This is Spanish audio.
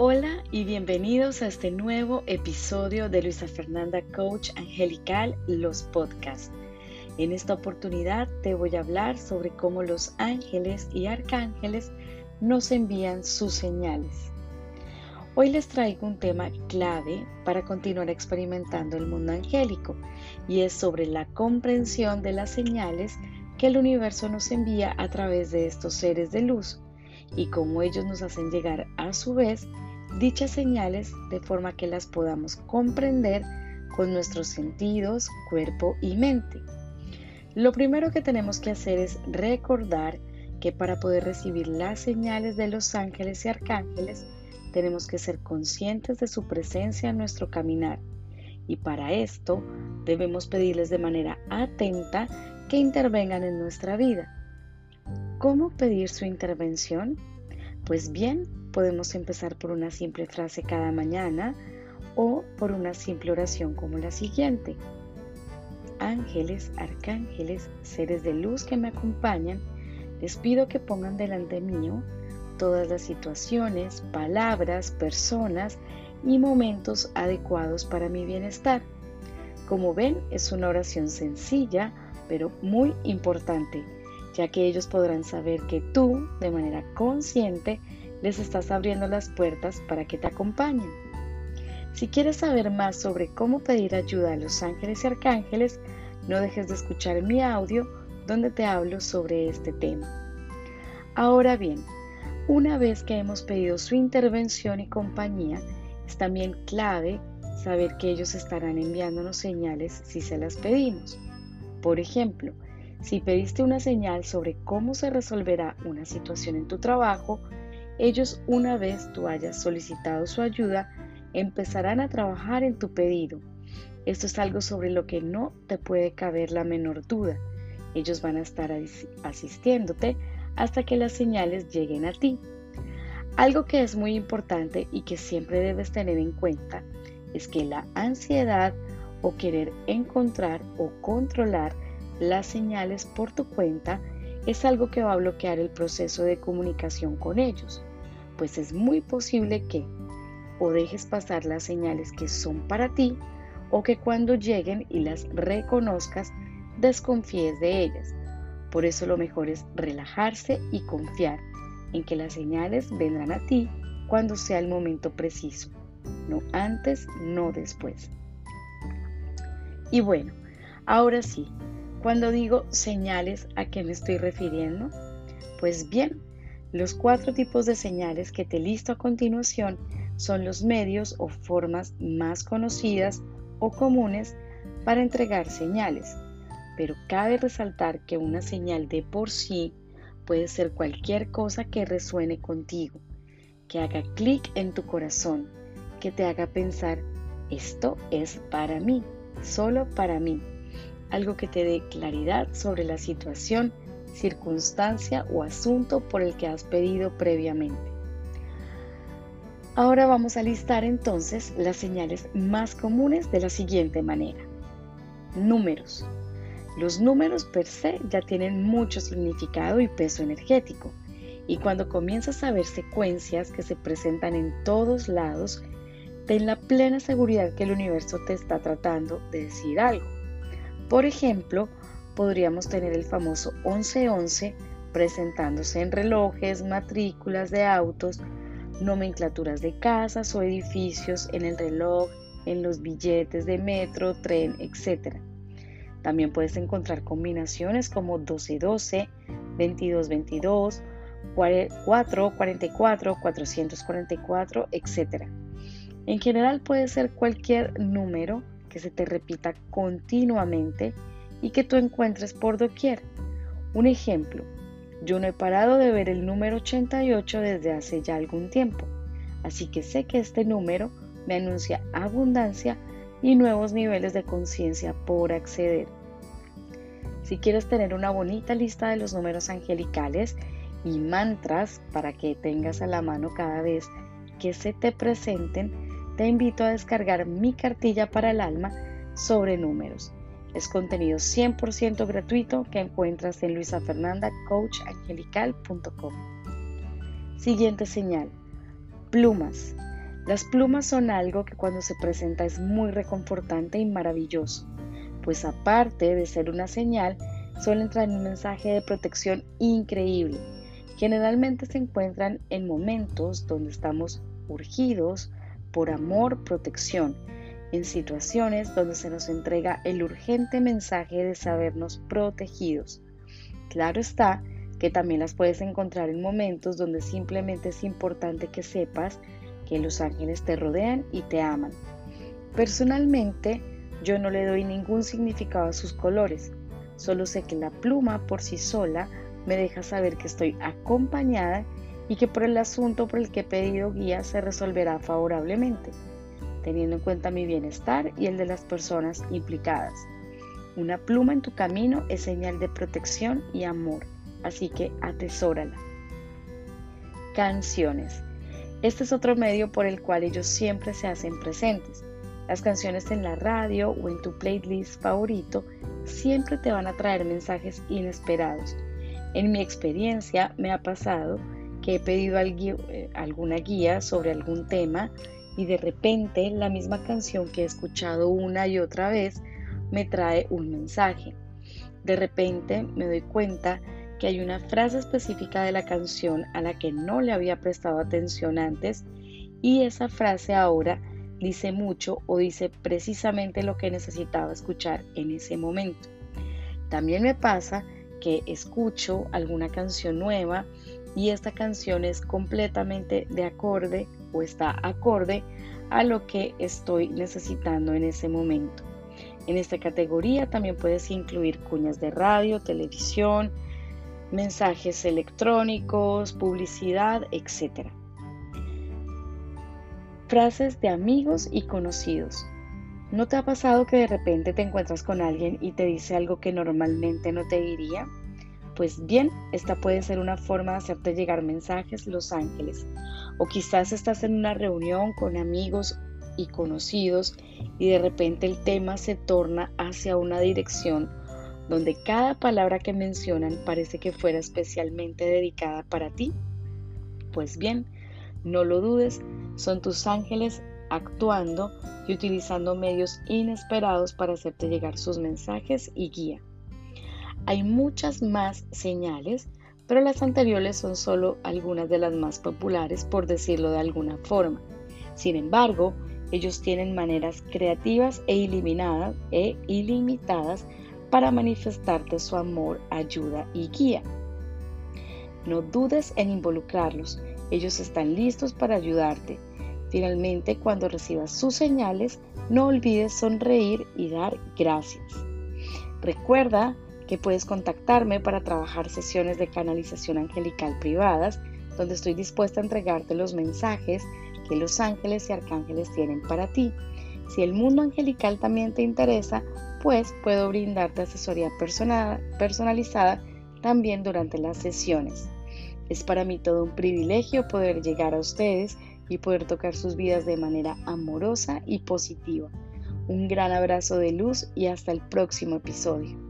Hola y bienvenidos a este nuevo episodio de Luisa Fernanda Coach Angelical, los podcasts. En esta oportunidad te voy a hablar sobre cómo los ángeles y arcángeles nos envían sus señales. Hoy les traigo un tema clave para continuar experimentando el mundo angélico y es sobre la comprensión de las señales que el universo nos envía a través de estos seres de luz y cómo ellos nos hacen llegar a su vez dichas señales de forma que las podamos comprender con nuestros sentidos, cuerpo y mente. Lo primero que tenemos que hacer es recordar que para poder recibir las señales de los ángeles y arcángeles tenemos que ser conscientes de su presencia en nuestro caminar y para esto debemos pedirles de manera atenta que intervengan en nuestra vida. ¿Cómo pedir su intervención? Pues bien, podemos empezar por una simple frase cada mañana o por una simple oración como la siguiente. Ángeles, arcángeles, seres de luz que me acompañan, les pido que pongan delante mío todas las situaciones, palabras, personas y momentos adecuados para mi bienestar. Como ven, es una oración sencilla, pero muy importante ya que ellos podrán saber que tú, de manera consciente, les estás abriendo las puertas para que te acompañen. Si quieres saber más sobre cómo pedir ayuda a los ángeles y arcángeles, no dejes de escuchar mi audio donde te hablo sobre este tema. Ahora bien, una vez que hemos pedido su intervención y compañía, es también clave saber que ellos estarán enviándonos señales si se las pedimos. Por ejemplo, si pediste una señal sobre cómo se resolverá una situación en tu trabajo, ellos una vez tú hayas solicitado su ayuda, empezarán a trabajar en tu pedido. Esto es algo sobre lo que no te puede caber la menor duda. Ellos van a estar asistiéndote hasta que las señales lleguen a ti. Algo que es muy importante y que siempre debes tener en cuenta es que la ansiedad o querer encontrar o controlar las señales por tu cuenta es algo que va a bloquear el proceso de comunicación con ellos, pues es muy posible que o dejes pasar las señales que son para ti o que cuando lleguen y las reconozcas desconfíes de ellas. Por eso lo mejor es relajarse y confiar en que las señales vendrán a ti cuando sea el momento preciso, no antes, no después. Y bueno, ahora sí, cuando digo señales, ¿a qué me estoy refiriendo? Pues bien, los cuatro tipos de señales que te listo a continuación son los medios o formas más conocidas o comunes para entregar señales, pero cabe resaltar que una señal de por sí puede ser cualquier cosa que resuene contigo, que haga clic en tu corazón, que te haga pensar, esto es para mí, solo para mí algo que te dé claridad sobre la situación, circunstancia o asunto por el que has pedido previamente. Ahora vamos a listar entonces las señales más comunes de la siguiente manera. Números. Los números per se ya tienen mucho significado y peso energético, y cuando comienzas a ver secuencias que se presentan en todos lados, ten la plena seguridad que el universo te está tratando de decir algo. Por ejemplo, podríamos tener el famoso 1111 presentándose en relojes, matrículas de autos, nomenclaturas de casas o edificios en el reloj, en los billetes de metro, tren, etc. También puedes encontrar combinaciones como 1212, 2222, 444, 444, etc. En general puede ser cualquier número que se te repita continuamente y que tú encuentres por doquier. Un ejemplo, yo no he parado de ver el número 88 desde hace ya algún tiempo, así que sé que este número me anuncia abundancia y nuevos niveles de conciencia por acceder. Si quieres tener una bonita lista de los números angelicales y mantras para que tengas a la mano cada vez que se te presenten, te invito a descargar mi cartilla para el alma sobre números. Es contenido 100% gratuito que encuentras en luisafernandacoachangelical.com. Siguiente señal. Plumas. Las plumas son algo que cuando se presenta es muy reconfortante y maravilloso, pues aparte de ser una señal, suelen traer un mensaje de protección increíble. Generalmente se encuentran en momentos donde estamos urgidos por amor, protección, en situaciones donde se nos entrega el urgente mensaje de sabernos protegidos. Claro está que también las puedes encontrar en momentos donde simplemente es importante que sepas que los ángeles te rodean y te aman. Personalmente, yo no le doy ningún significado a sus colores, solo sé que la pluma por sí sola me deja saber que estoy acompañada y que por el asunto por el que he pedido guía se resolverá favorablemente, teniendo en cuenta mi bienestar y el de las personas implicadas. Una pluma en tu camino es señal de protección y amor, así que atesórala. Canciones. Este es otro medio por el cual ellos siempre se hacen presentes. Las canciones en la radio o en tu playlist favorito siempre te van a traer mensajes inesperados. En mi experiencia me ha pasado que he pedido eh, alguna guía sobre algún tema y de repente la misma canción que he escuchado una y otra vez me trae un mensaje. De repente me doy cuenta que hay una frase específica de la canción a la que no le había prestado atención antes y esa frase ahora dice mucho o dice precisamente lo que necesitaba escuchar en ese momento. También me pasa que escucho alguna canción nueva y esta canción es completamente de acorde o está acorde a lo que estoy necesitando en ese momento. En esta categoría también puedes incluir cuñas de radio, televisión, mensajes electrónicos, publicidad, etc. Frases de amigos y conocidos. ¿No te ha pasado que de repente te encuentras con alguien y te dice algo que normalmente no te diría? Pues bien, esta puede ser una forma de hacerte llegar mensajes los ángeles. O quizás estás en una reunión con amigos y conocidos y de repente el tema se torna hacia una dirección donde cada palabra que mencionan parece que fuera especialmente dedicada para ti? Pues bien, no lo dudes, son tus ángeles actuando y utilizando medios inesperados para hacerte llegar sus mensajes y guía. Hay muchas más señales, pero las anteriores son solo algunas de las más populares, por decirlo de alguna forma. Sin embargo, ellos tienen maneras creativas e, e ilimitadas para manifestarte su amor, ayuda y guía. No dudes en involucrarlos, ellos están listos para ayudarte. Finalmente, cuando recibas sus señales, no olvides sonreír y dar gracias. Recuerda que puedes contactarme para trabajar sesiones de canalización angelical privadas, donde estoy dispuesta a entregarte los mensajes que los ángeles y arcángeles tienen para ti. Si el mundo angelical también te interesa, pues puedo brindarte asesoría personalizada también durante las sesiones. Es para mí todo un privilegio poder llegar a ustedes y poder tocar sus vidas de manera amorosa y positiva. Un gran abrazo de luz y hasta el próximo episodio.